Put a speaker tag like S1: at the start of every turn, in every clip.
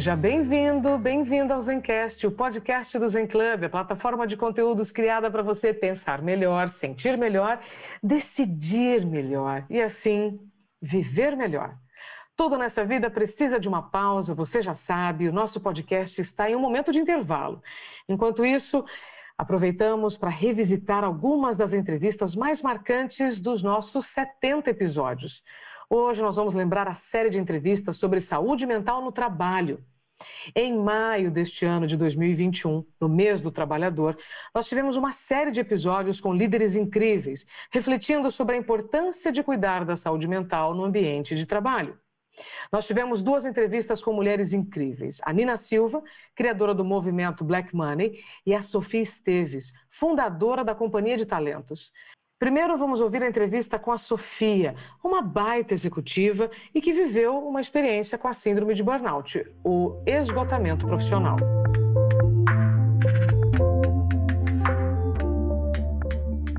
S1: Seja bem-vindo, bem-vindo ao Zencast, o podcast do Zen Club, a plataforma de conteúdos criada para você pensar melhor, sentir melhor, decidir melhor e assim viver melhor. Tudo nessa vida precisa de uma pausa, você já sabe, o nosso podcast está em um momento de intervalo. Enquanto isso, aproveitamos para revisitar algumas das entrevistas mais marcantes dos nossos 70 episódios. Hoje nós vamos lembrar a série de entrevistas sobre saúde mental no trabalho. Em maio deste ano de 2021, no mês do trabalhador, nós tivemos uma série de episódios com líderes incríveis, refletindo sobre a importância de cuidar da saúde mental no ambiente de trabalho. Nós tivemos duas entrevistas com mulheres incríveis: a Nina Silva, criadora do movimento Black Money, e a Sofia Esteves, fundadora da Companhia de Talentos. Primeiro vamos ouvir a entrevista com a Sofia, uma baita executiva e que viveu uma experiência com a síndrome de burnout, o esgotamento profissional.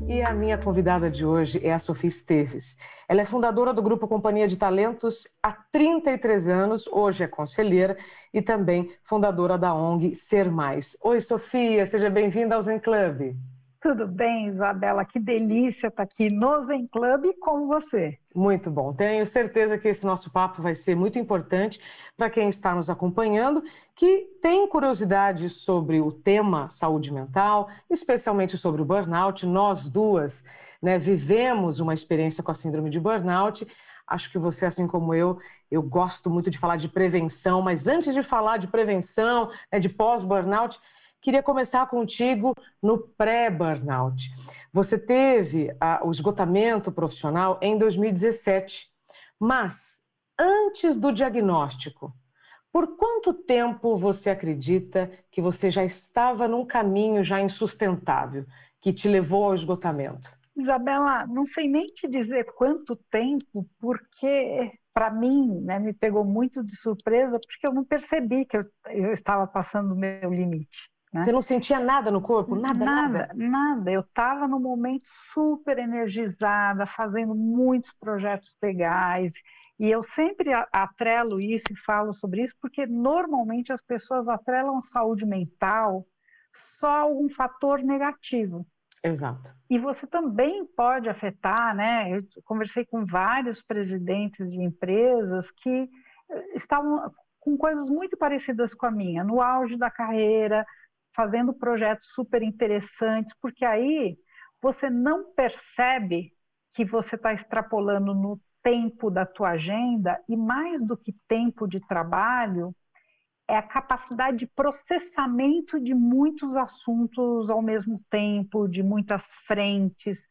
S1: E a minha convidada de hoje é a Sofia Esteves. Ela é fundadora do grupo Companhia de Talentos há 33 anos, hoje é conselheira e também fundadora da ONG Ser Mais. Oi, Sofia, seja bem-vinda ao Zen Club.
S2: Tudo bem, Isabela? Que delícia estar aqui no Zen Club com você.
S1: Muito bom. Tenho certeza que esse nosso papo vai ser muito importante para quem está nos acompanhando, que tem curiosidade sobre o tema saúde mental, especialmente sobre o burnout. Nós duas né, vivemos uma experiência com a síndrome de burnout. Acho que você, assim como eu, eu gosto muito de falar de prevenção, mas antes de falar de prevenção, né, de pós-burnout, Queria começar contigo no pré-burnout. Você teve o esgotamento profissional em 2017, mas antes do diagnóstico, por quanto tempo você acredita que você já estava num caminho já insustentável que te levou ao esgotamento?
S2: Isabela, não sei nem te dizer quanto tempo, porque para mim né, me pegou muito de surpresa, porque eu não percebi que eu, eu estava passando o meu limite.
S1: Né? Você não sentia nada no corpo?
S2: Nada, nada? Nada, nada. Eu estava no momento super energizada, fazendo muitos projetos legais. E eu sempre atrelo isso e falo sobre isso, porque normalmente as pessoas atrelam saúde mental só a algum fator negativo.
S1: Exato.
S2: E você também pode afetar, né? Eu conversei com vários presidentes de empresas que eh, estavam com coisas muito parecidas com a minha, no auge da carreira, fazendo projetos super interessantes, porque aí você não percebe que você está extrapolando no tempo da tua agenda e mais do que tempo de trabalho é a capacidade de processamento de muitos assuntos ao mesmo tempo, de muitas frentes.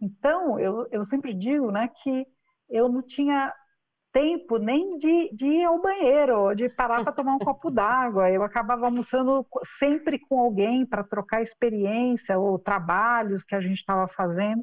S2: Então, eu, eu sempre digo né, que eu não tinha tempo nem de, de ir ao banheiro, de parar para tomar um copo d'água. Eu acabava almoçando sempre com alguém para trocar experiência ou trabalhos que a gente estava fazendo.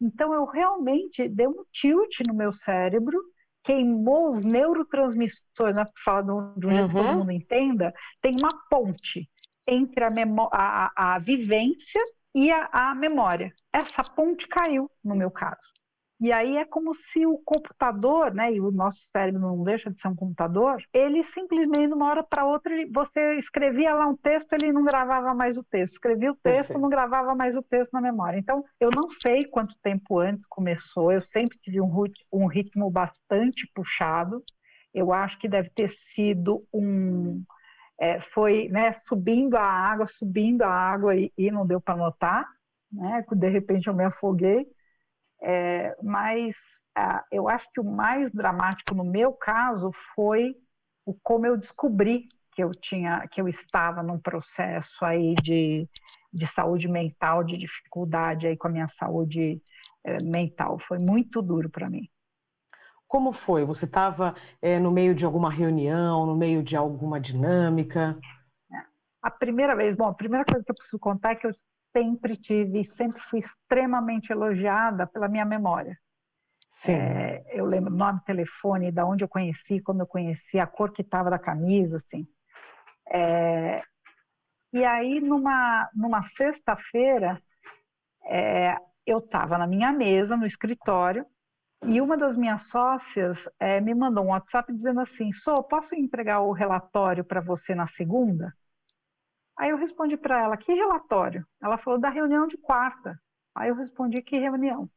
S2: Então eu realmente dei um tilt no meu cérebro, queimou os neurotransmissores, né, para falar de um jeito uhum. que todo uhum. mundo entenda, tem uma ponte entre a, a, a vivência e a, a memória. Essa ponte caiu no meu caso. E aí é como se o computador, né, e o nosso cérebro não deixa de ser um computador, ele simplesmente, de uma hora para outra, ele, você escrevia lá um texto, ele não gravava mais o texto. Escrevia o texto, Perfeito. não gravava mais o texto na memória. Então, eu não sei quanto tempo antes começou, eu sempre tive um, um ritmo bastante puxado. Eu acho que deve ter sido um. É, foi né, subindo a água, subindo a água e, e não deu para notar. Né? De repente eu me afoguei. É, mas ah, eu acho que o mais dramático no meu caso foi o como eu descobri que eu tinha, que eu estava num processo aí de, de saúde mental, de dificuldade aí com a minha saúde é, mental. Foi muito duro para mim.
S1: Como foi? Você estava é, no meio de alguma reunião, no meio de alguma dinâmica?
S2: a primeira vez, bom, a primeira coisa que eu preciso contar é que eu sempre tive, sempre fui extremamente elogiada pela minha memória. Sim. É, eu lembro nome, telefone, da onde eu conheci, como eu conheci, a cor que estava da camisa, assim. É, e aí, numa, numa sexta-feira, é, eu estava na minha mesa, no escritório, e uma das minhas sócias é, me mandou um WhatsApp dizendo assim: Sou, posso entregar o relatório para você na segunda? Aí eu respondi para ela: Que relatório? Ela falou: Da reunião de quarta. Aí eu respondi: Que reunião?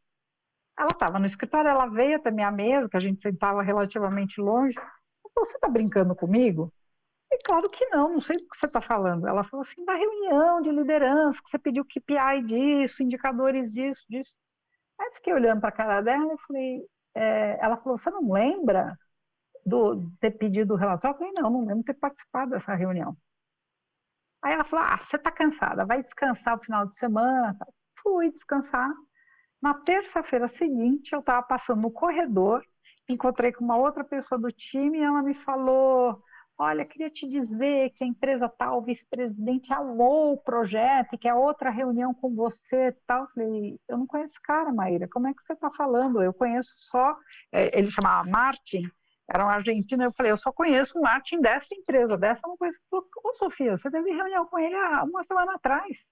S2: Ela estava no escritório, ela veio até minha mesa, que a gente sentava relativamente longe. Você está brincando comigo? E claro que não, não sei do que você está falando. Ela falou assim: da reunião de liderança, que você pediu KPI disso, indicadores disso, disso. Aí fiquei olhando para a cara dela e falei, é, ela falou, você não lembra do ter pedido o relatório? Eu falei, não, não lembro ter participado dessa reunião. Aí ela falou, ah, você está cansada, vai descansar o final de semana. Fui descansar. Na terça-feira seguinte, eu estava passando no corredor, encontrei com uma outra pessoa do time e ela me falou, olha, queria te dizer que a empresa tal, vice-presidente amou o projeto e quer outra reunião com você tal. Eu falei, eu não conheço esse cara, Maíra, como é que você está falando? Eu conheço só, é, ele chamava Martin, era um argentino, eu falei, eu só conheço o Martin dessa empresa, dessa não conheço. Falei, Ô, Sofia, você teve reunião com ele há uma semana atrás.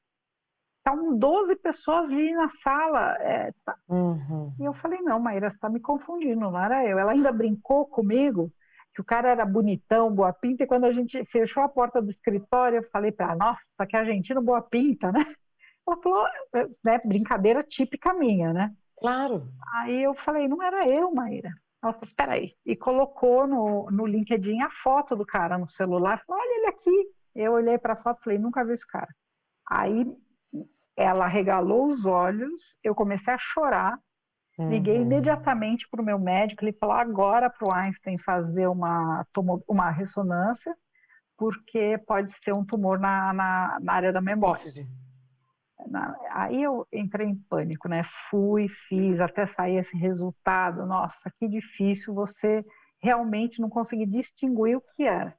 S2: Estavam 12 pessoas ali na sala. É, tá. uhum. E eu falei, não, Maíra, você está me confundindo, não era eu. Ela ainda brincou comigo que o cara era bonitão, boa pinta, e quando a gente fechou a porta do escritório, eu falei para ela, nossa, que argentino boa pinta, né? Ela falou, né, brincadeira típica minha, né?
S1: Claro.
S2: Aí eu falei, não era eu, Maíra. Ela falou, peraí. E colocou no, no LinkedIn a foto do cara no celular. Falou, olha ele aqui. Eu olhei para a foto e falei, nunca vi esse cara. Aí ela regalou os olhos, eu comecei a chorar, Liguei uhum. imediatamente para o meu médico, ele falou agora para o Einstein fazer uma, uma ressonância, porque pode ser um tumor na, na, na área da memória. Na, aí eu entrei em pânico, né? Fui, fiz, até sair esse resultado. Nossa, que difícil você realmente não conseguir distinguir o que era.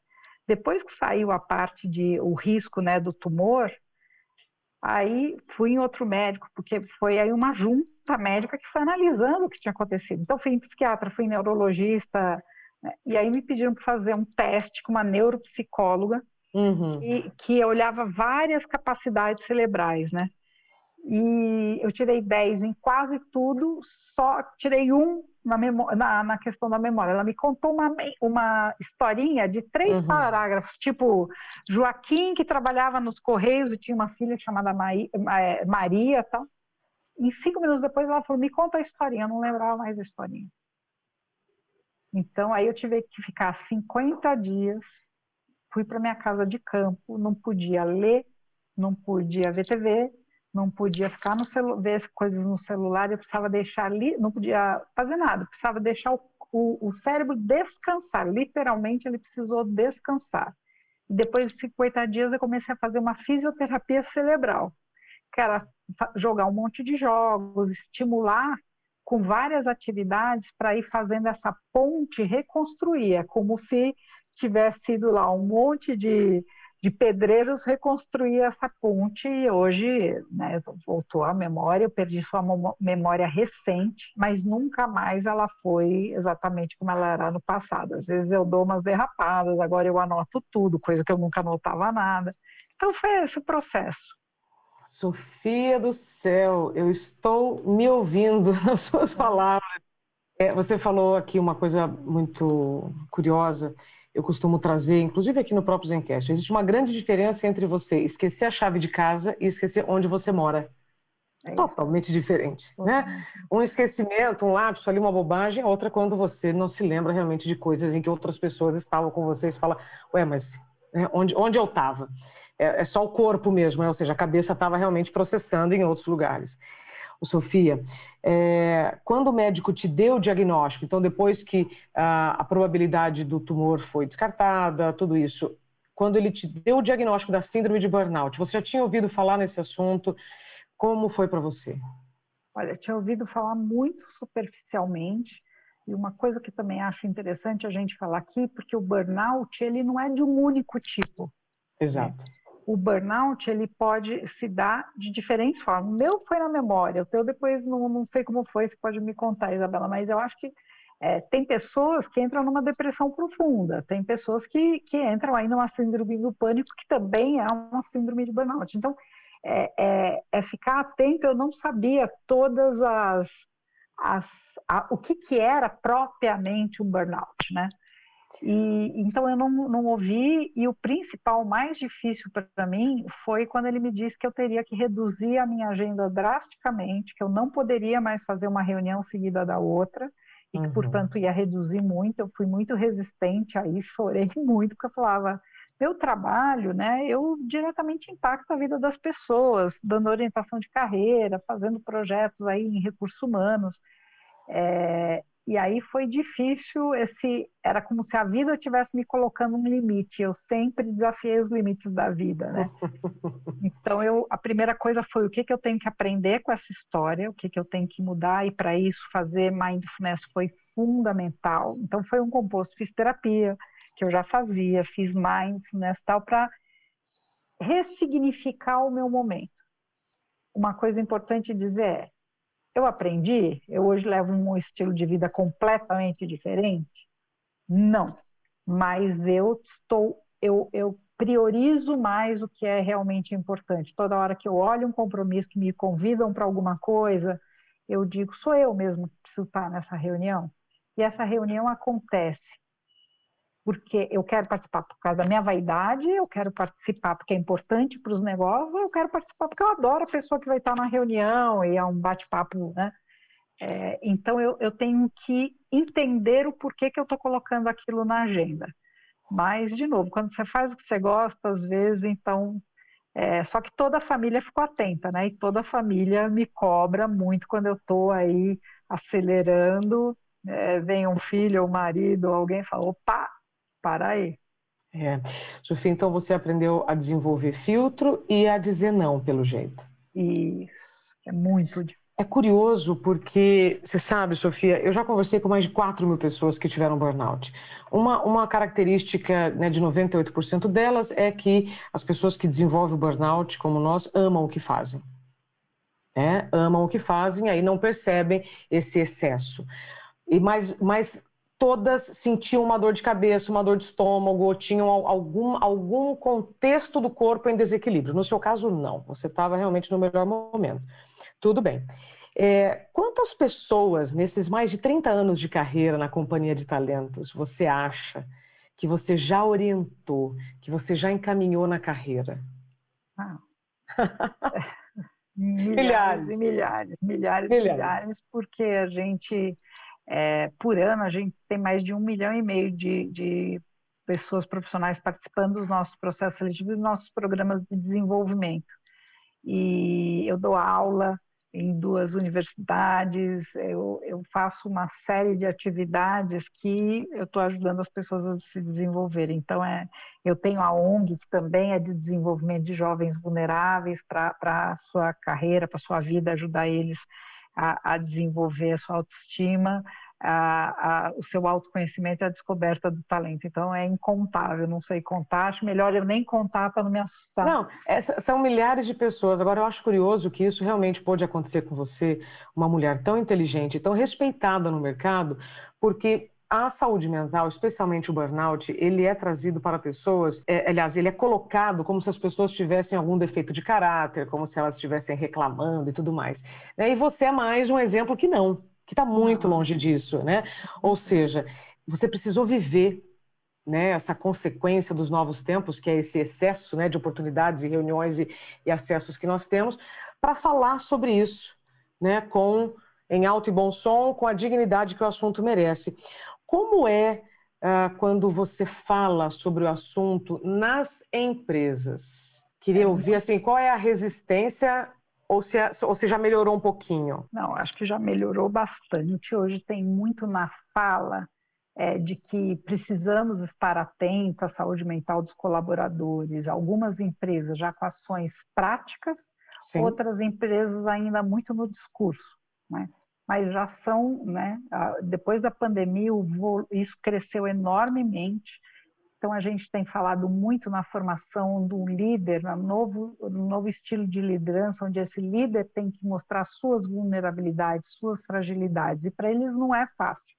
S2: Depois que saiu a parte de o risco, né, do tumor, aí fui em outro médico, porque foi aí uma junta médica que foi analisando o que tinha acontecido. Então, fui em psiquiatra, fui em neurologista, né? e aí me pediram para fazer um teste com uma neuropsicóloga uhum. que, que olhava várias capacidades cerebrais, né? E eu tirei 10 em quase tudo, só tirei um na, na, na, questão da memória. Ela me contou uma, uma historinha de três uhum. parágrafos, tipo Joaquim, que trabalhava nos Correios e tinha uma filha chamada é, Maria tal. E cinco minutos depois ela falou, me conta a historinha, eu não lembrava mais a historinha. Então aí eu tive que ficar 50 dias, fui para minha casa de campo, não podia ler, não podia ver TV, não podia ficar no celular, ver coisas no celular, eu precisava deixar ali, não podia fazer nada, precisava deixar o, o, o cérebro descansar, literalmente ele precisou descansar. E depois de 50 dias eu comecei a fazer uma fisioterapia cerebral, que era jogar um monte de jogos, estimular com várias atividades para ir fazendo essa ponte reconstruir. É como se tivesse sido lá um monte de, de pedreiros reconstruir essa ponte e hoje né, voltou à memória, eu perdi sua memória recente, mas nunca mais ela foi exatamente como ela era no passado. Às vezes eu dou umas derrapadas, agora eu anoto tudo, coisa que eu nunca anotava nada. Então foi esse o processo.
S1: Sofia do céu, eu estou me ouvindo nas suas palavras. É, você falou aqui uma coisa muito curiosa. Eu costumo trazer, inclusive aqui no próprio Zencast, existe uma grande diferença entre você esquecer a chave de casa e esquecer onde você mora. É Totalmente diferente, né? Um esquecimento, um lapso ali, uma bobagem, outra quando você não se lembra realmente de coisas em que outras pessoas estavam com você e fala, ué, mas né, onde, onde eu estava? é, é só o corpo mesmo, né? ou seja, a cabeça estava realmente processando em outros lugares. O Sofia, é, quando o médico te deu o diagnóstico, então depois que a, a probabilidade do tumor foi descartada, tudo isso, quando ele te deu o diagnóstico da síndrome de burnout, você já tinha ouvido falar nesse assunto? Como foi para você?
S2: Olha, tinha ouvido falar muito superficialmente, e uma coisa que também acho interessante a gente falar aqui, porque o burnout ele não é de um único tipo.
S1: Exato.
S2: Né? O burnout ele pode se dar de diferentes formas. O meu foi na memória, o teu depois não, não sei como foi, você pode me contar, Isabela, mas eu acho que é, tem pessoas que entram numa depressão profunda, tem pessoas que, que entram aí numa síndrome do pânico, que também é uma síndrome de burnout. Então, é, é, é ficar atento, eu não sabia todas as. as a, o que, que era propriamente um burnout, né? E, então eu não, não ouvi, e o principal, mais difícil para mim, foi quando ele me disse que eu teria que reduzir a minha agenda drasticamente, que eu não poderia mais fazer uma reunião seguida da outra, e que, uhum. portanto, ia reduzir muito. Eu fui muito resistente aí, chorei muito, porque eu falava, meu trabalho, né, eu diretamente impacto a vida das pessoas, dando orientação de carreira, fazendo projetos aí em recursos humanos. É, e aí foi difícil esse, era como se a vida tivesse me colocando um limite. Eu sempre desafiei os limites da vida, né? Então eu, a primeira coisa foi o que que eu tenho que aprender com essa história, o que que eu tenho que mudar e para isso fazer mindfulness foi fundamental. Então foi um composto, fiz terapia que eu já fazia, fiz mindfulness tal para ressignificar o meu momento. Uma coisa importante dizer é eu aprendi? Eu hoje levo um estilo de vida completamente diferente? Não. Mas eu estou, eu, eu priorizo mais o que é realmente importante. Toda hora que eu olho um compromisso que me convidam para alguma coisa, eu digo, sou eu mesmo que preciso estar nessa reunião. E essa reunião acontece porque eu quero participar por causa da minha vaidade, eu quero participar porque é importante para os negócios, eu quero participar porque eu adoro a pessoa que vai estar na reunião e é um bate-papo, né? É, então eu, eu tenho que entender o porquê que eu estou colocando aquilo na agenda. Mas, de novo, quando você faz o que você gosta, às vezes, então. É, só que toda a família ficou atenta, né? E toda a família me cobra muito quando eu estou aí acelerando. É, vem um filho ou um marido, alguém fala: opa, para aí.
S1: É. Sofia, então você aprendeu a desenvolver filtro e a dizer não, pelo jeito.
S2: Isso, é muito difícil.
S1: É curioso porque, você sabe, Sofia, eu já conversei com mais de 4 mil pessoas que tiveram burnout. Uma, uma característica né, de 98% delas é que as pessoas que desenvolvem o burnout, como nós, amam o que fazem. É, amam o que fazem, aí não percebem esse excesso. E mas, mas todas sentiam uma dor de cabeça, uma dor de estômago, ou tinham algum, algum contexto do corpo em desequilíbrio. No seu caso, não. Você estava realmente no melhor momento. Tudo bem. É, quantas pessoas, nesses mais de 30 anos de carreira na companhia de talentos, você acha que você já orientou, que você já encaminhou na carreira?
S2: Ah. milhares, milhares, milhares, milhares, milhares, milhares, porque a gente é, por ano, a gente tem mais de um milhão e meio de, de pessoas profissionais participando dos nossos processos seletivos e dos nossos programas de desenvolvimento. E eu dou aula em duas universidades, eu, eu faço uma série de atividades que eu estou ajudando as pessoas a se desenvolverem. Então, é, eu tenho a ONG, que também é de desenvolvimento de jovens vulneráveis para a sua carreira, para a sua vida, ajudar eles a, a desenvolver a sua autoestima, a, a, o seu autoconhecimento e a descoberta do talento. Então é incontável, não sei contar, acho melhor eu nem contar para não me assustar.
S1: Não, essa, são milhares de pessoas. Agora eu acho curioso que isso realmente pode acontecer com você, uma mulher tão inteligente, tão respeitada no mercado, porque a saúde mental, especialmente o burnout, ele é trazido para pessoas, é, aliás, ele é colocado como se as pessoas tivessem algum defeito de caráter, como se elas estivessem reclamando e tudo mais. Né? E você é mais um exemplo que não, que está muito longe disso, né? Ou seja, você precisou viver né, essa consequência dos novos tempos, que é esse excesso né, de oportunidades e reuniões e, e acessos que nós temos, para falar sobre isso, né, com em alto e bom som, com a dignidade que o assunto merece. Como é uh, quando você fala sobre o assunto nas empresas? Queria é, ouvir assim, qual é a resistência ou se, ou se já melhorou um pouquinho?
S2: Não, acho que já melhorou bastante. Hoje tem muito na fala é, de que precisamos estar atentos à saúde mental dos colaboradores. Algumas empresas já com ações práticas, Sim. outras empresas ainda muito no discurso. Né? Mas já são, né, depois da pandemia, isso cresceu enormemente. Então, a gente tem falado muito na formação do líder, no novo, no novo estilo de liderança, onde esse líder tem que mostrar suas vulnerabilidades, suas fragilidades. E para eles não é fácil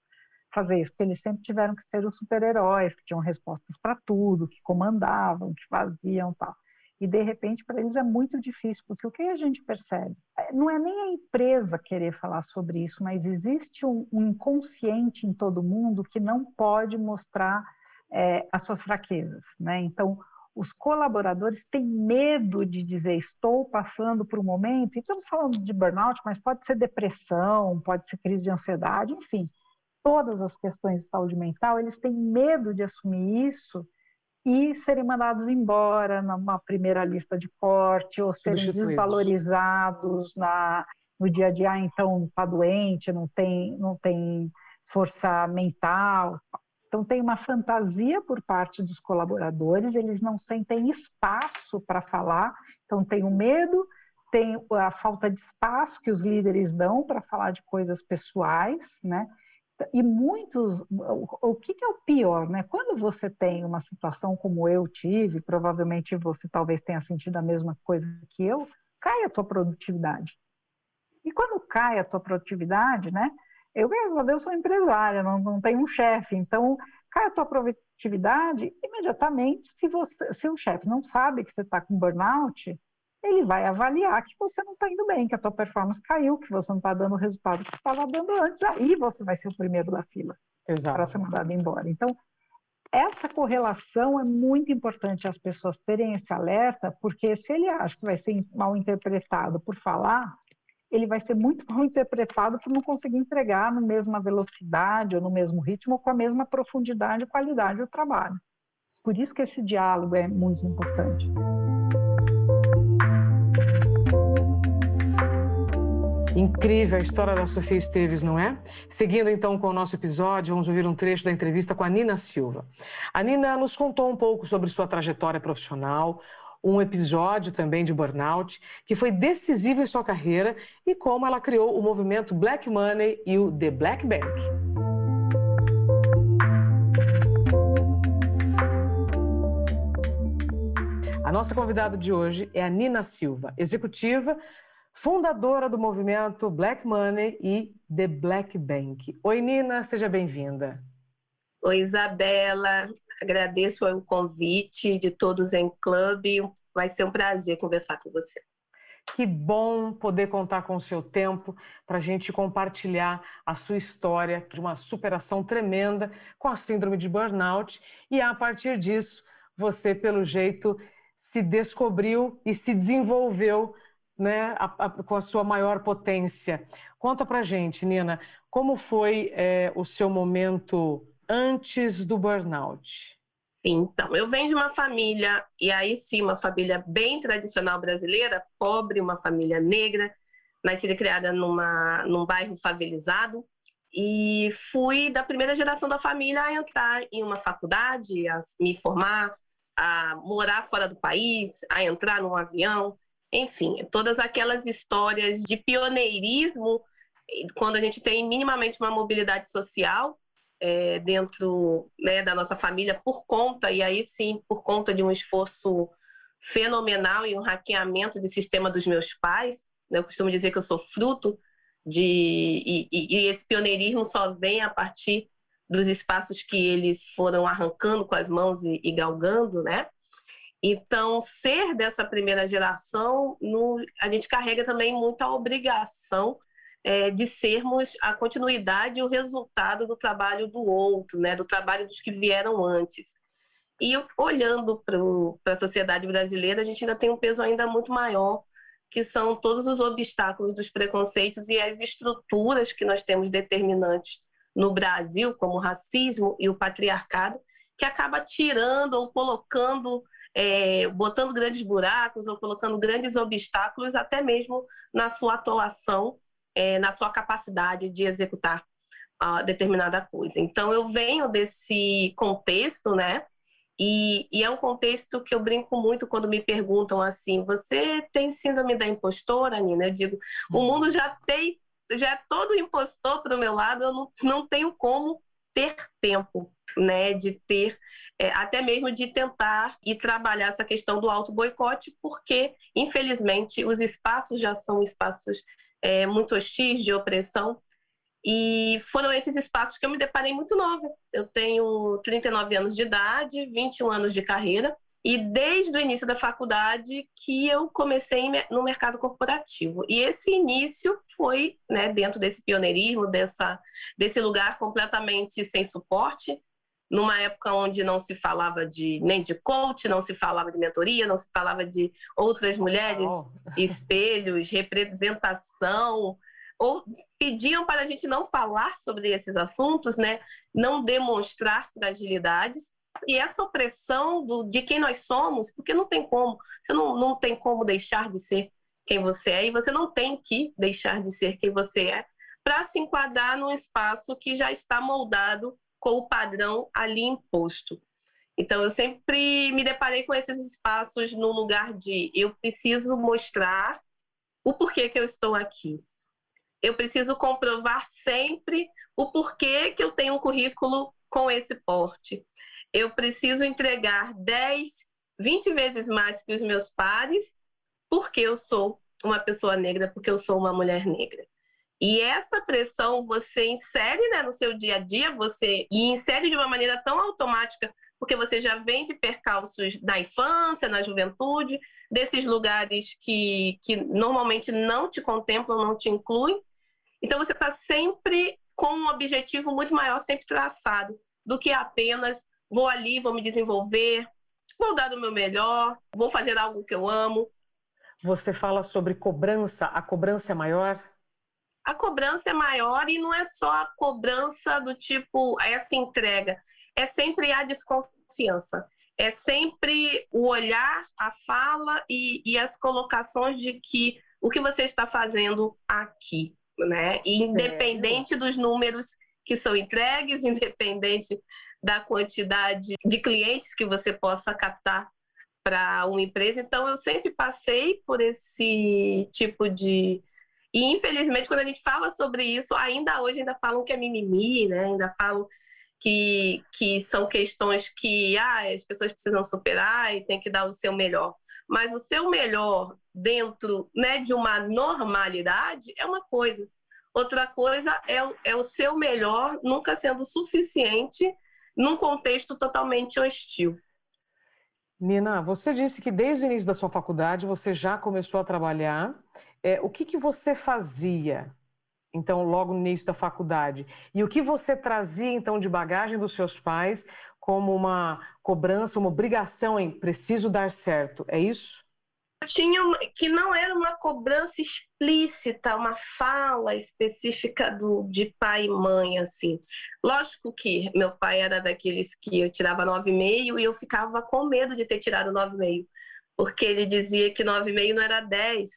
S2: fazer isso, porque eles sempre tiveram que ser os super-heróis, que tinham respostas para tudo, que comandavam, que faziam tal. E, de repente, para eles é muito difícil, porque o que a gente percebe? É, não é nem a empresa querer falar sobre isso, mas existe um, um inconsciente em todo mundo que não pode mostrar é, as suas fraquezas. Né? Então, os colaboradores têm medo de dizer estou passando por um momento, e estamos falando de burnout, mas pode ser depressão, pode ser crise de ansiedade, enfim, todas as questões de saúde mental, eles têm medo de assumir isso e serem mandados embora numa primeira lista de corte ou serem desvalorizados na, no dia a dia, ah, então está doente, não tem, não tem força mental. Então tem uma fantasia por parte dos colaboradores, eles não sentem espaço para falar, então tem o medo, tem a falta de espaço que os líderes dão para falar de coisas pessoais, né? E muitos, o que, é o pior, né? Quando você tem uma situação como eu tive, provavelmente você talvez tenha sentido a mesma coisa que eu, cai a tua produtividade. E quando cai a tua produtividade, né? Eu, graças a Deus, sou empresária, não, não tenho um chefe, então cai a tua produtividade, imediatamente, se, você, se o chefe não sabe que você está com burnout, ele vai avaliar que você não está indo bem, que a tua performance caiu, que você não está dando o resultado que estava dando antes, aí você vai ser o primeiro da fila para ser mandado embora. Então, essa correlação é muito importante as pessoas terem esse alerta, porque se ele acha que vai ser mal interpretado por falar, ele vai ser muito mal interpretado por não conseguir entregar na mesma velocidade ou no mesmo ritmo ou com a mesma profundidade e qualidade do trabalho. Por isso que esse diálogo é muito importante.
S1: Incrível a história da Sofia Esteves, não é? Seguindo então com o nosso episódio, vamos ouvir um trecho da entrevista com a Nina Silva. A Nina nos contou um pouco sobre sua trajetória profissional, um episódio também de burnout que foi decisivo em sua carreira e como ela criou o movimento Black Money e o The Black Bank. A nossa convidada de hoje é a Nina Silva, executiva fundadora do movimento Black Money e The Black Bank. Oi, Nina, seja bem-vinda.
S3: Oi, Isabela. Agradeço o convite de todos em clube. Vai ser um prazer conversar com você.
S1: Que bom poder contar com o seu tempo para a gente compartilhar a sua história de uma superação tremenda com a síndrome de burnout. E a partir disso, você, pelo jeito, se descobriu e se desenvolveu né, a, a, com a sua maior potência. Conta pra gente, Nina, como foi é, o seu momento antes do burnout?
S3: Sim, então, eu venho de uma família, e aí sim, uma família bem tradicional brasileira, pobre, uma família negra, nascida e criada numa, num bairro favelizado, e fui da primeira geração da família a entrar em uma faculdade, a me formar, a morar fora do país, a entrar num avião, enfim, todas aquelas histórias de pioneirismo, quando a gente tem minimamente uma mobilidade social é, dentro né, da nossa família, por conta, e aí sim, por conta de um esforço fenomenal e um hackeamento de sistema dos meus pais. Né, eu costumo dizer que eu sou fruto de. E, e, e esse pioneirismo só vem a partir dos espaços que eles foram arrancando com as mãos e, e galgando, né? Então, ser dessa primeira geração, no, a gente carrega também muita obrigação é, de sermos a continuidade e o resultado do trabalho do outro, né, do trabalho dos que vieram antes. E olhando para a sociedade brasileira, a gente ainda tem um peso ainda muito maior, que são todos os obstáculos dos preconceitos e as estruturas que nós temos determinantes no Brasil, como o racismo e o patriarcado, que acaba tirando ou colocando é, botando grandes buracos ou colocando grandes obstáculos, até mesmo na sua atuação, é, na sua capacidade de executar uh, determinada coisa. Então, eu venho desse contexto, né? E, e, é um contexto que eu brinco muito quando me perguntam assim: você tem síndrome da impostora, Nina? Eu digo: o uhum. mundo já tem, já é todo impostor para o meu lado, eu não, não tenho como ter tempo, né, de ter é, até mesmo de tentar e trabalhar essa questão do auto boicote, porque infelizmente os espaços já são espaços é, muito hostis de opressão e foram esses espaços que eu me deparei muito nova. Eu tenho 39 anos de idade, 21 anos de carreira, e desde o início da faculdade que eu comecei no mercado corporativo. E esse início foi né, dentro desse pioneirismo, dessa, desse lugar completamente sem suporte, numa época onde não se falava de nem de coach, não se falava de mentoria, não se falava de outras mulheres, oh. espelhos, representação, ou pediam para a gente não falar sobre esses assuntos, né? Não demonstrar fragilidades e essa opressão do, de quem nós somos, porque não tem como, você não, não tem como deixar de ser quem você é e você não tem que deixar de ser quem você é para se enquadrar num espaço que já está moldado com o padrão ali imposto. Então, eu sempre me deparei com esses espaços no lugar de eu preciso mostrar o porquê que eu estou aqui eu preciso comprovar sempre o porquê que eu tenho um currículo com esse porte. Eu preciso entregar 10, 20 vezes mais que os meus pares, porque eu sou uma pessoa negra, porque eu sou uma mulher negra. E essa pressão você insere né, no seu dia a dia, você e insere de uma maneira tão automática, porque você já vem de percalços na infância, na juventude, desses lugares que, que normalmente não te contemplam, não te incluem, então você está sempre com um objetivo muito maior, sempre traçado, do que apenas vou ali, vou me desenvolver, vou dar o meu melhor, vou fazer algo que eu amo.
S1: Você fala sobre cobrança, a cobrança é maior?
S3: A cobrança é maior e não é só a cobrança do tipo essa entrega, é sempre a desconfiança. É sempre o olhar, a fala e, e as colocações de que o que você está fazendo aqui né? E independente dos números que são entregues, independente da quantidade de clientes que você possa captar para uma empresa. Então, eu sempre passei por esse tipo de. E, infelizmente, quando a gente fala sobre isso, ainda hoje ainda falam que é mimimi, né? Ainda falam que, que são questões que ah, as pessoas precisam superar e tem que dar o seu melhor. Mas o seu melhor dentro né, de uma normalidade é uma coisa. Outra coisa é, é o seu melhor nunca sendo suficiente num contexto totalmente hostil.
S1: Nina, você disse que desde o início da sua faculdade você já começou a trabalhar. É, o que, que você fazia, então, logo no início da faculdade? E o que você trazia, então, de bagagem dos seus pais como uma cobrança, uma obrigação em preciso dar certo? É isso?
S3: Tinha que não era uma cobrança explícita, uma fala específica do, de pai e mãe, assim. Lógico que meu pai era daqueles que eu tirava 9,5 e eu ficava com medo de ter tirado 9,5, porque ele dizia que 9,5 não era 10.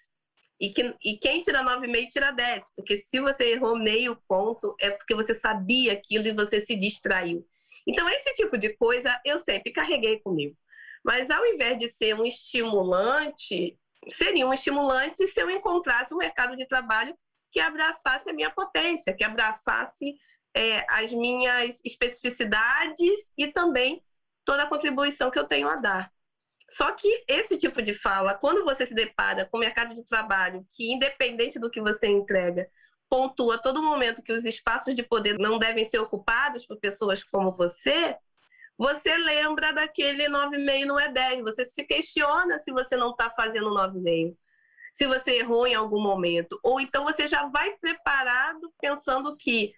S3: E, que, e quem tira 9,5 tira 10, porque se você errou meio ponto, é porque você sabia aquilo e você se distraiu. Então, esse tipo de coisa eu sempre carreguei comigo. Mas ao invés de ser um estimulante, seria um estimulante se eu encontrasse um mercado de trabalho que abraçasse a minha potência, que abraçasse é, as minhas especificidades e também toda a contribuição que eu tenho a dar. Só que esse tipo de fala, quando você se depara com o mercado de trabalho, que independente do que você entrega, pontua todo momento que os espaços de poder não devem ser ocupados por pessoas como você, você lembra daquele 9,5 não é 10. Você se questiona se você não está fazendo 9,5. Se você errou em algum momento. Ou então você já vai preparado pensando que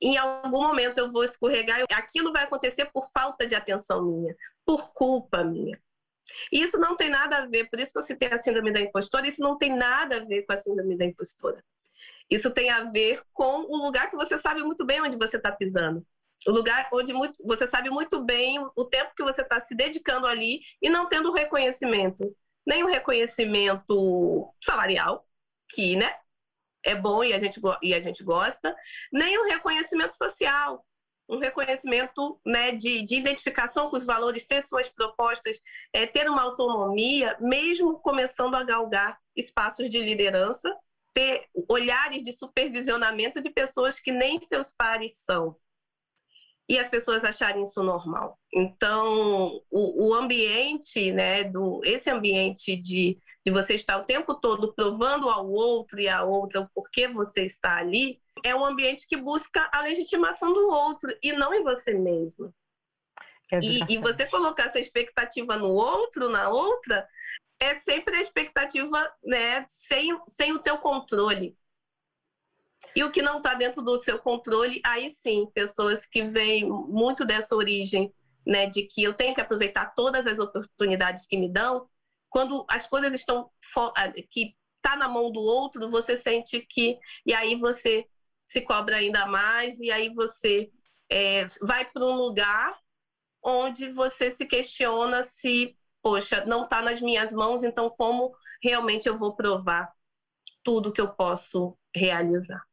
S3: em algum momento eu vou escorregar. Aquilo vai acontecer por falta de atenção minha, por culpa minha. E isso não tem nada a ver, por isso que eu citei a síndrome da impostora, isso não tem nada a ver com a síndrome da impostora. Isso tem a ver com o lugar que você sabe muito bem onde você está pisando o lugar onde muito, você sabe muito bem o tempo que você está se dedicando ali e não tendo reconhecimento. Nem o reconhecimento salarial, que né, é bom e a, gente, e a gente gosta, nem o reconhecimento social, um reconhecimento né, de, de identificação com os valores, ter suas propostas, é, ter uma autonomia, mesmo começando a galgar espaços de liderança, ter olhares de supervisionamento de pessoas que nem seus pares são. E as pessoas acharem isso normal. Então, o, o, ambiente, né, do, esse ambiente de, de você estar o tempo todo provando ao outro e à outra o porquê você está ali, é um ambiente que busca a legitimação do outro e não em você mesmo. É e, e você colocar essa expectativa no outro, na outra, é sempre a expectativa né, sem, sem o teu controle. E o que não está dentro do seu controle, aí sim, pessoas que vêm muito dessa origem, né, de que eu tenho que aproveitar todas as oportunidades que me dão, quando as coisas estão ah, que tá na mão do outro, você sente que e aí você se cobra ainda mais e aí você é, vai para um lugar onde você se questiona se, poxa, não está nas minhas mãos, então como realmente eu vou provar tudo que eu posso realizar?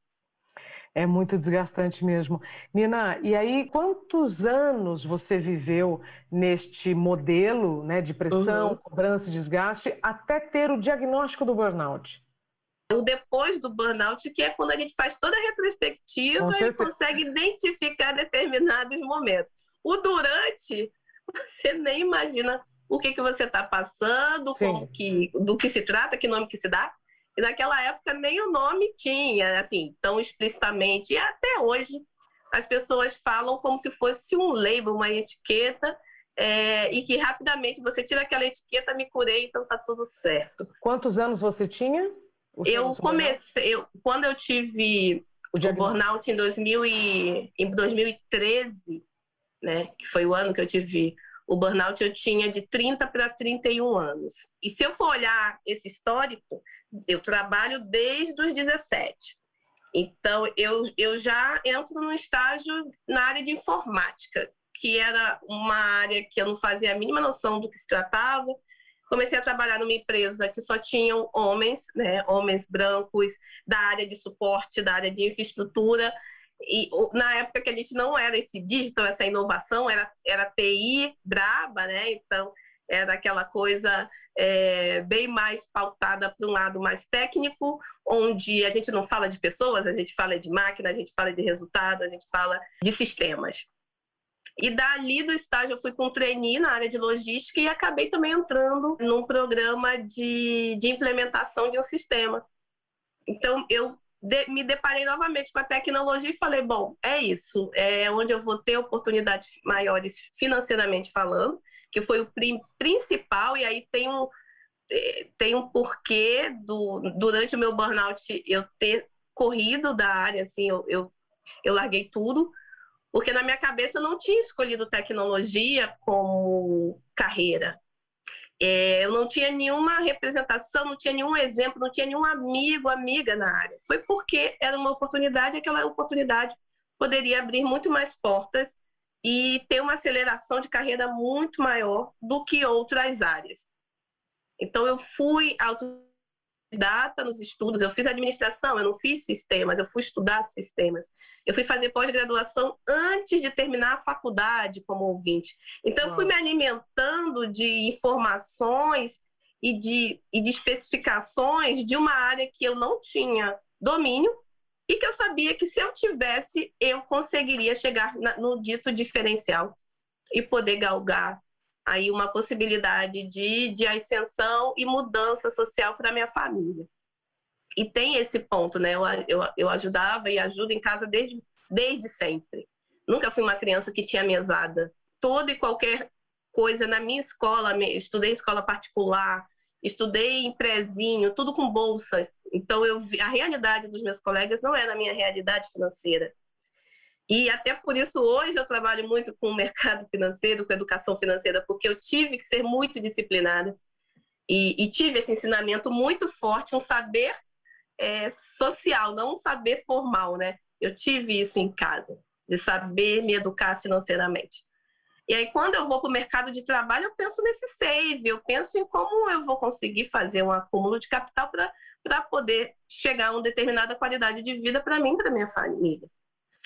S1: É muito desgastante mesmo. Nina, e aí quantos anos você viveu neste modelo né, de pressão, uhum. cobrança e desgaste até ter o diagnóstico do burnout?
S3: O depois do burnout, que é quando a gente faz toda a retrospectiva e consegue identificar determinados momentos. O durante, você nem imagina o que, que você está passando, como que, do que se trata, que nome que se dá. E naquela época nem o nome tinha, assim, tão explicitamente. E até hoje as pessoas falam como se fosse um label, uma etiqueta, é, e que rapidamente você tira aquela etiqueta, me curei, então tá tudo certo.
S1: Quantos anos você tinha?
S3: Eu comecei, eu, quando eu tive o, o burnout em, 2000 e, em 2013, né, que foi o ano que eu tive o burnout, eu tinha de 30 para 31 anos. E se eu for olhar esse histórico, eu trabalho desde os 17. Então, eu, eu já entro no estágio na área de informática, que era uma área que eu não fazia a mínima noção do que se tratava. Comecei a trabalhar numa empresa que só tinham homens, né, homens brancos, da área de suporte, da área de infraestrutura. E na época que a gente não era esse digital, essa inovação, era, era TI braba, né? Então, era aquela coisa é, bem mais pautada para um lado mais técnico, onde a gente não fala de pessoas, a gente fala de máquina, a gente fala de resultado, a gente fala de sistemas. E dali do estágio eu fui com um trainee na área de logística e acabei também entrando num programa de, de implementação de um sistema. Então eu de, me deparei novamente com a tecnologia e falei, bom, é isso, é onde eu vou ter oportunidades maiores financeiramente falando, que foi o principal, e aí tem um, é, tem um porquê do, durante o meu burnout eu ter corrido da área, assim, eu, eu, eu larguei tudo, porque na minha cabeça eu não tinha escolhido tecnologia como carreira. É, eu não tinha nenhuma representação, não tinha nenhum exemplo, não tinha nenhum amigo, amiga na área. Foi porque era uma oportunidade, aquela oportunidade poderia abrir muito mais portas e ter uma aceleração de carreira muito maior do que outras áreas. Então, eu fui autodidata nos estudos, eu fiz administração, eu não fiz sistemas, eu fui estudar sistemas. Eu fui fazer pós-graduação antes de terminar a faculdade como ouvinte. Então, eu fui me alimentando de informações e de, e de especificações de uma área que eu não tinha domínio e que eu sabia que se eu tivesse, eu conseguiria chegar no dito diferencial e poder galgar aí uma possibilidade de, de ascensão e mudança social para minha família. E tem esse ponto, né? Eu, eu, eu ajudava e ajudo em casa desde, desde sempre. Nunca fui uma criança que tinha mesada. Toda e qualquer coisa na minha escola, estudei escola particular, estudei em prezinho, tudo com bolsa. Então, eu a realidade dos meus colegas não era a minha realidade financeira. E até por isso, hoje, eu trabalho muito com o mercado financeiro, com educação financeira, porque eu tive que ser muito disciplinada. E, e tive esse ensinamento muito forte, um saber é, social, não um saber formal, né? Eu tive isso em casa, de saber me educar financeiramente. E aí, quando eu vou para o mercado de trabalho, eu penso nesse save, eu penso em como eu vou conseguir fazer um acúmulo de capital para poder chegar a uma determinada qualidade de vida para mim e para minha família.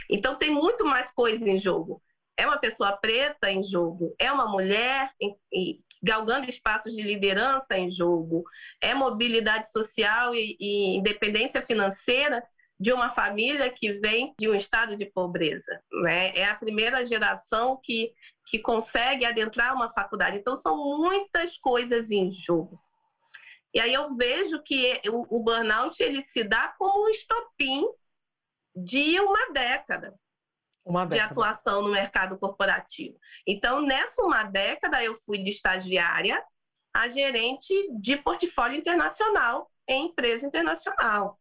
S3: Então, tem muito mais coisa em jogo. É uma pessoa preta em jogo, é uma mulher em, em, galgando espaços de liderança em jogo, é mobilidade social e, e independência financeira de uma família que vem de um estado de pobreza, né? É a primeira geração que, que consegue adentrar uma faculdade. Então, são muitas coisas em jogo. E aí eu vejo que o, o burnout ele se dá como um estopim de uma década, uma década de atuação no mercado corporativo. Então, nessa uma década, eu fui de estagiária a gerente de portfólio internacional em empresa internacional.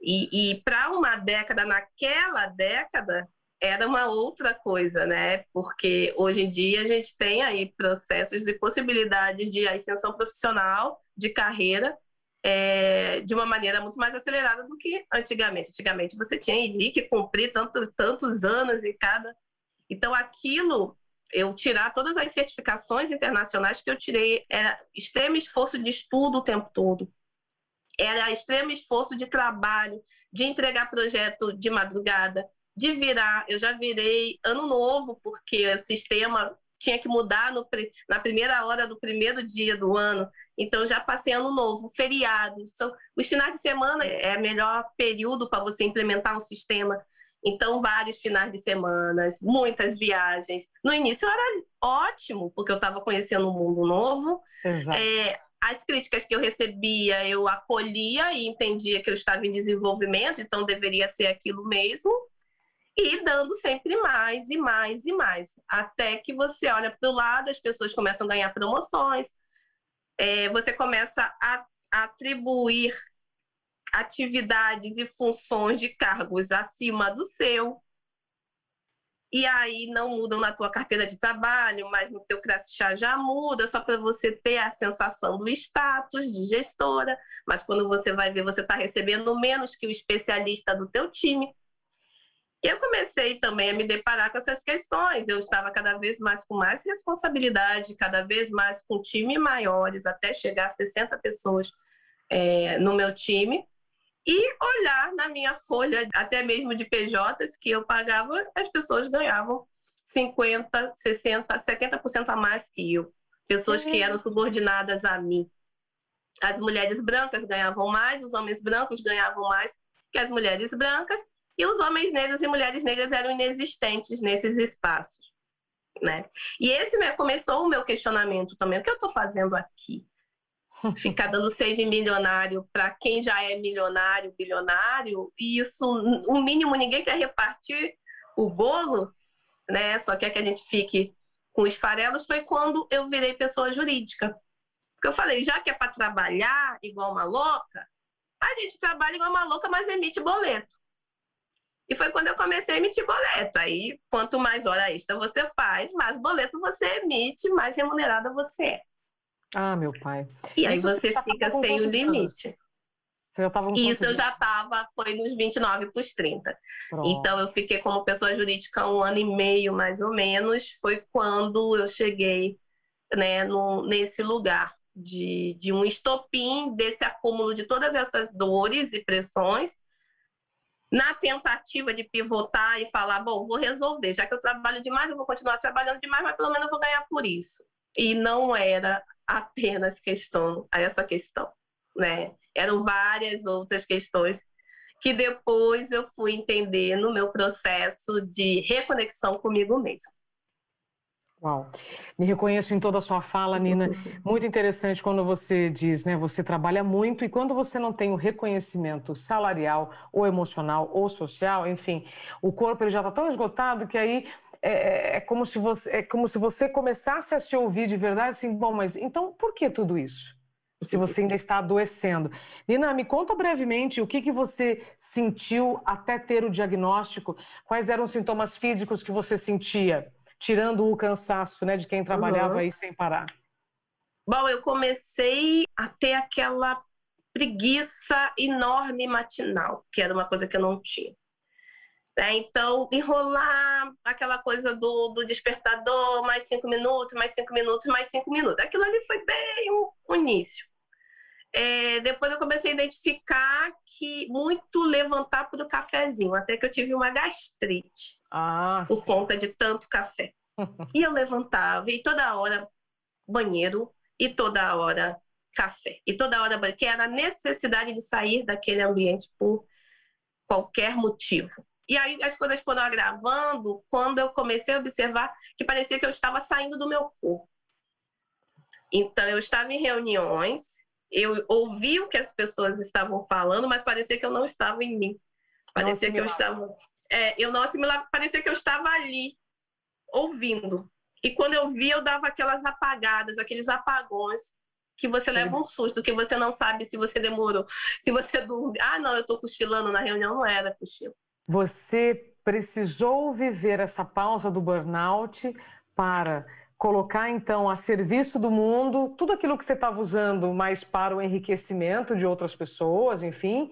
S3: E, e para uma década, naquela década, era uma outra coisa, né? Porque hoje em dia a gente tem aí processos e possibilidades de ascensão profissional, de carreira, é, de uma maneira muito mais acelerada do que antigamente. Antigamente você tinha que cumprir tanto, tantos anos em cada. Então aquilo, eu tirar todas as certificações internacionais que eu tirei, era extremo esforço de estudo o tempo todo era extremo esforço de trabalho, de entregar projeto de madrugada, de virar. Eu já virei ano novo, porque o sistema tinha que mudar no, na primeira hora do primeiro dia do ano. Então, já passei ano novo, feriado. São, os finais de semana é o melhor período para você implementar um sistema. Então, vários finais de semana, muitas viagens. No início era ótimo, porque eu estava conhecendo um mundo novo. É, as críticas que eu recebia, eu acolhia e entendia que eu estava em desenvolvimento, então deveria ser aquilo mesmo. E dando sempre mais e mais e mais. Até que você olha para o lado, as pessoas começam a ganhar promoções, é, você começa a, atribuir atividades e funções de cargos acima do seu e aí não mudam na tua carteira de trabalho, mas no teu crachá já muda, só para você ter a sensação do status de gestora, mas quando você vai ver, você está recebendo menos que o especialista do teu time. E eu comecei também a me deparar com essas questões. Eu estava cada vez mais com mais responsabilidade, cada vez mais com time maiores, até chegar a 60 pessoas é, no meu time e olhar na minha folha, até mesmo de PJs, que eu pagava, as pessoas ganhavam 50, 60, 70% a mais que eu. Pessoas uhum. que eram subordinadas a mim. As mulheres brancas ganhavam mais, os homens brancos ganhavam mais que as mulheres brancas, e os homens negros e mulheres negras eram inexistentes nesses espaços. Né? E esse começou o meu questionamento também: o que eu estou fazendo aqui? ficar dando save milionário para quem já é milionário, bilionário, e isso, o mínimo, ninguém quer repartir o bolo, né? Só quer que a gente fique com os farelos, foi quando eu virei pessoa jurídica. Porque eu falei, já que é para trabalhar igual uma louca, a gente trabalha igual uma louca, mas emite boleto. E foi quando eu comecei a emitir boleto. Aí, quanto mais hora extra você faz, mais boleto você emite, mais remunerada você é.
S1: Ah, meu pai.
S3: E aí você, você fica sem o limite. Você já tava Isso eu já estava, foi nos 29 para os 30. Pronto. Então eu fiquei como pessoa jurídica um ano e meio, mais ou menos. Foi quando eu cheguei né, no, nesse lugar de, de um estopim desse acúmulo de todas essas dores e pressões, na tentativa de pivotar e falar, bom, vou resolver, já que eu trabalho demais, eu vou continuar trabalhando demais, mas pelo menos eu vou ganhar por isso. E não era apenas questão essa questão, né? Eram várias outras questões que depois eu fui entender no meu processo de reconexão comigo mesmo.
S1: Uau, me reconheço em toda a sua fala, Nina. Muito interessante quando você diz, né? Você trabalha muito e quando você não tem o reconhecimento salarial, ou emocional, ou social, enfim, o corpo ele já está tão esgotado que aí é, é, é, como se você, é como se você começasse a se ouvir de verdade, assim, bom, mas então por que tudo isso? Se você ainda está adoecendo. Nina, me conta brevemente o que, que você sentiu até ter o diagnóstico, quais eram os sintomas físicos que você sentia, tirando o cansaço né, de quem trabalhava uhum. aí sem parar.
S3: Bom, eu comecei a ter aquela preguiça enorme matinal, que era uma coisa que eu não tinha. Né? Então, enrolar aquela coisa do, do despertador, mais cinco minutos, mais cinco minutos, mais cinco minutos. Aquilo ali foi bem o, o início. É, depois eu comecei a identificar que muito levantar para o cafezinho, até que eu tive uma gastrite ah, por sim. conta de tanto café. e eu levantava, e toda hora banheiro, e toda hora café. E toda hora que era a necessidade de sair daquele ambiente por qualquer motivo. E aí as coisas foram agravando quando eu comecei a observar que parecia que eu estava saindo do meu corpo. Então eu estava em reuniões, eu ouvi o que as pessoas estavam falando, mas parecia que eu não estava em mim. Parecia que eu estava. É, eu não assimilava, parecia que eu estava ali, ouvindo. E quando eu vi, eu dava aquelas apagadas, aqueles apagões que você Sim. leva um susto, que você não sabe se você demorou, se você dormiu. Ah, não, eu estou cochilando na reunião, não era cochilo.
S1: Você precisou viver essa pausa do burnout para colocar então a serviço do mundo tudo aquilo que você estava usando mais para o enriquecimento de outras pessoas, enfim,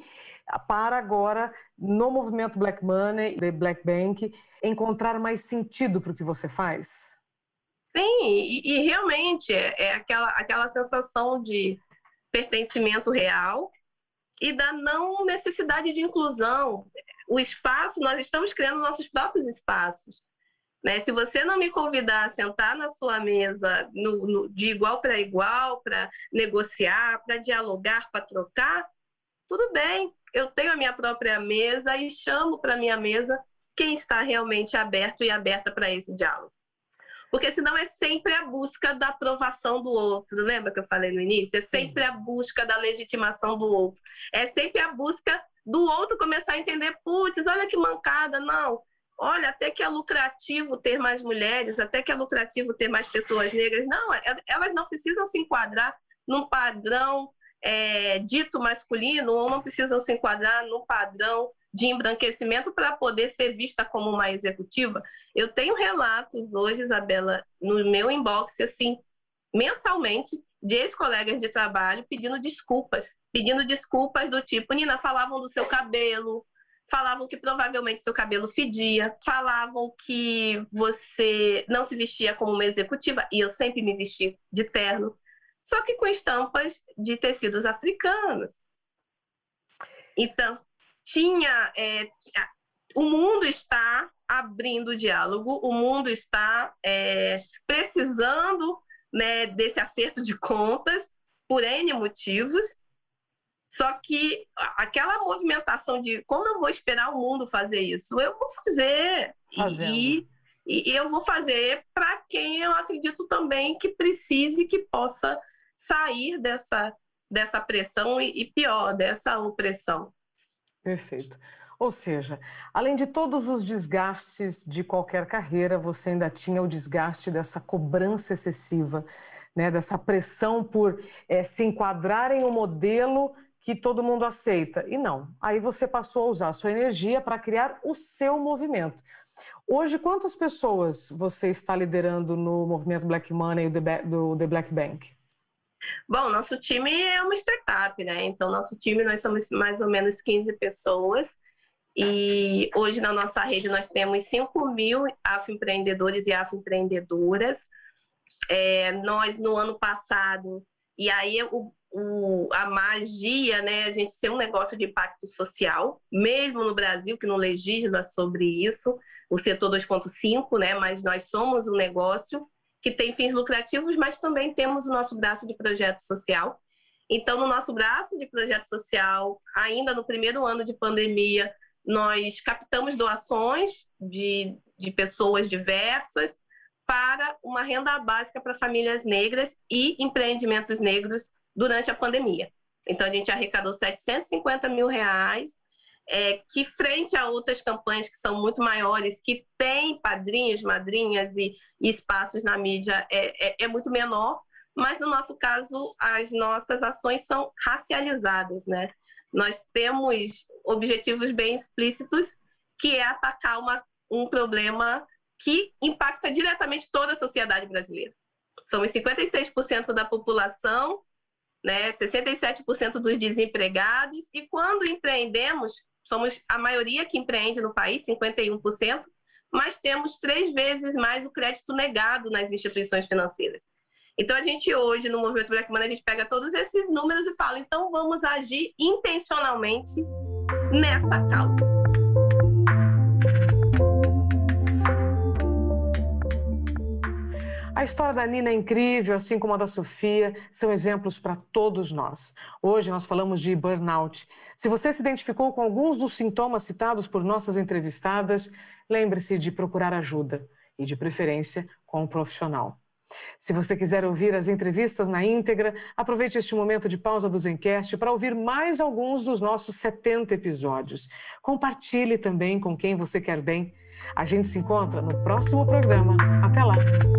S1: para agora no movimento Black Money, The Black Bank, encontrar mais sentido para o que você faz?
S3: Sim, e, e realmente é, é, aquela, aquela sensação de pertencimento real e da não necessidade de inclusão. O espaço, nós estamos criando nossos próprios espaços. Né? Se você não me convidar a sentar na sua mesa no, no, de igual para igual, para negociar, para dialogar, para trocar, tudo bem. Eu tenho a minha própria mesa e chamo para minha mesa quem está realmente aberto e aberta para esse diálogo. Porque senão é sempre a busca da aprovação do outro. Lembra que eu falei no início? É sempre a busca da legitimação do outro. É sempre a busca do outro começar a entender, putz, olha que mancada, não. Olha, até que é lucrativo ter mais mulheres, até que é lucrativo ter mais pessoas negras. Não, é, elas não precisam se enquadrar num padrão é, dito masculino ou não precisam se enquadrar num padrão de embranquecimento para poder ser vista como uma executiva. Eu tenho relatos hoje, Isabela, no meu inbox, assim, mensalmente, de ex-colegas de trabalho pedindo desculpas, pedindo desculpas do tipo, Nina, falavam do seu cabelo, falavam que provavelmente seu cabelo fedia, falavam que você não se vestia como uma executiva, e eu sempre me vesti de terno, só que com estampas de tecidos africanos. Então, tinha. É, o mundo está abrindo diálogo, o mundo está é, precisando né, desse acerto de contas por N motivos. Só que aquela movimentação de como eu vou esperar o mundo fazer isso, eu vou fazer. E, e, e eu vou fazer para quem eu acredito também que precise, que possa sair dessa, dessa pressão e, e pior, dessa opressão.
S1: Perfeito. Ou seja, além de todos os desgastes de qualquer carreira, você ainda tinha o desgaste dessa cobrança excessiva, né, dessa pressão por é, se enquadrar em um modelo que todo mundo aceita. E não. Aí você passou a usar a sua energia para criar o seu movimento. Hoje, quantas pessoas você está liderando no movimento Black Money do The Black Bank?
S3: Bom, nosso time é uma startup, né? Então, nosso time, nós somos mais ou menos 15 pessoas. E hoje na nossa rede nós temos 5 mil afroempreendedores e afroempreendedoras. É, nós, no ano passado, e aí o, o, a magia, né? A gente ser um negócio de impacto social, mesmo no Brasil, que não legisla sobre isso, o setor 2.5, né? Mas nós somos um negócio que tem fins lucrativos, mas também temos o nosso braço de projeto social. Então, no nosso braço de projeto social, ainda no primeiro ano de pandemia, nós captamos doações de, de pessoas diversas para uma renda básica para famílias negras e empreendimentos negros durante a pandemia. Então, a gente arrecadou 750 mil reais é, que frente a outras campanhas que são muito maiores, que têm padrinhos, madrinhas e, e espaços na mídia, é, é, é, muito menor, mas no nosso caso, as nossas ações são racializadas, né? Nós temos objetivos bem explícitos, que é atacar uma, um problema que impacta diretamente toda a sociedade brasileira. Somos 56% da população, né, 67% dos desempregados, e quando empreendemos, somos a maioria que empreende no país, 51%, mas temos três vezes mais o crédito negado nas instituições financeiras. Então, a gente hoje, no Movimento Black Money, a gente pega todos esses números e fala, então vamos agir intencionalmente nessa causa.
S1: A história da Nina é incrível, assim como a da Sofia, são exemplos para todos nós. Hoje nós falamos de burnout. Se você se identificou com alguns dos sintomas citados por nossas entrevistadas, lembre-se de procurar ajuda e, de preferência, com um profissional. Se você quiser ouvir as entrevistas na íntegra, aproveite este momento de pausa do Zencast para ouvir mais alguns dos nossos 70 episódios. Compartilhe também com quem você quer bem. A gente se encontra no próximo programa. Até lá!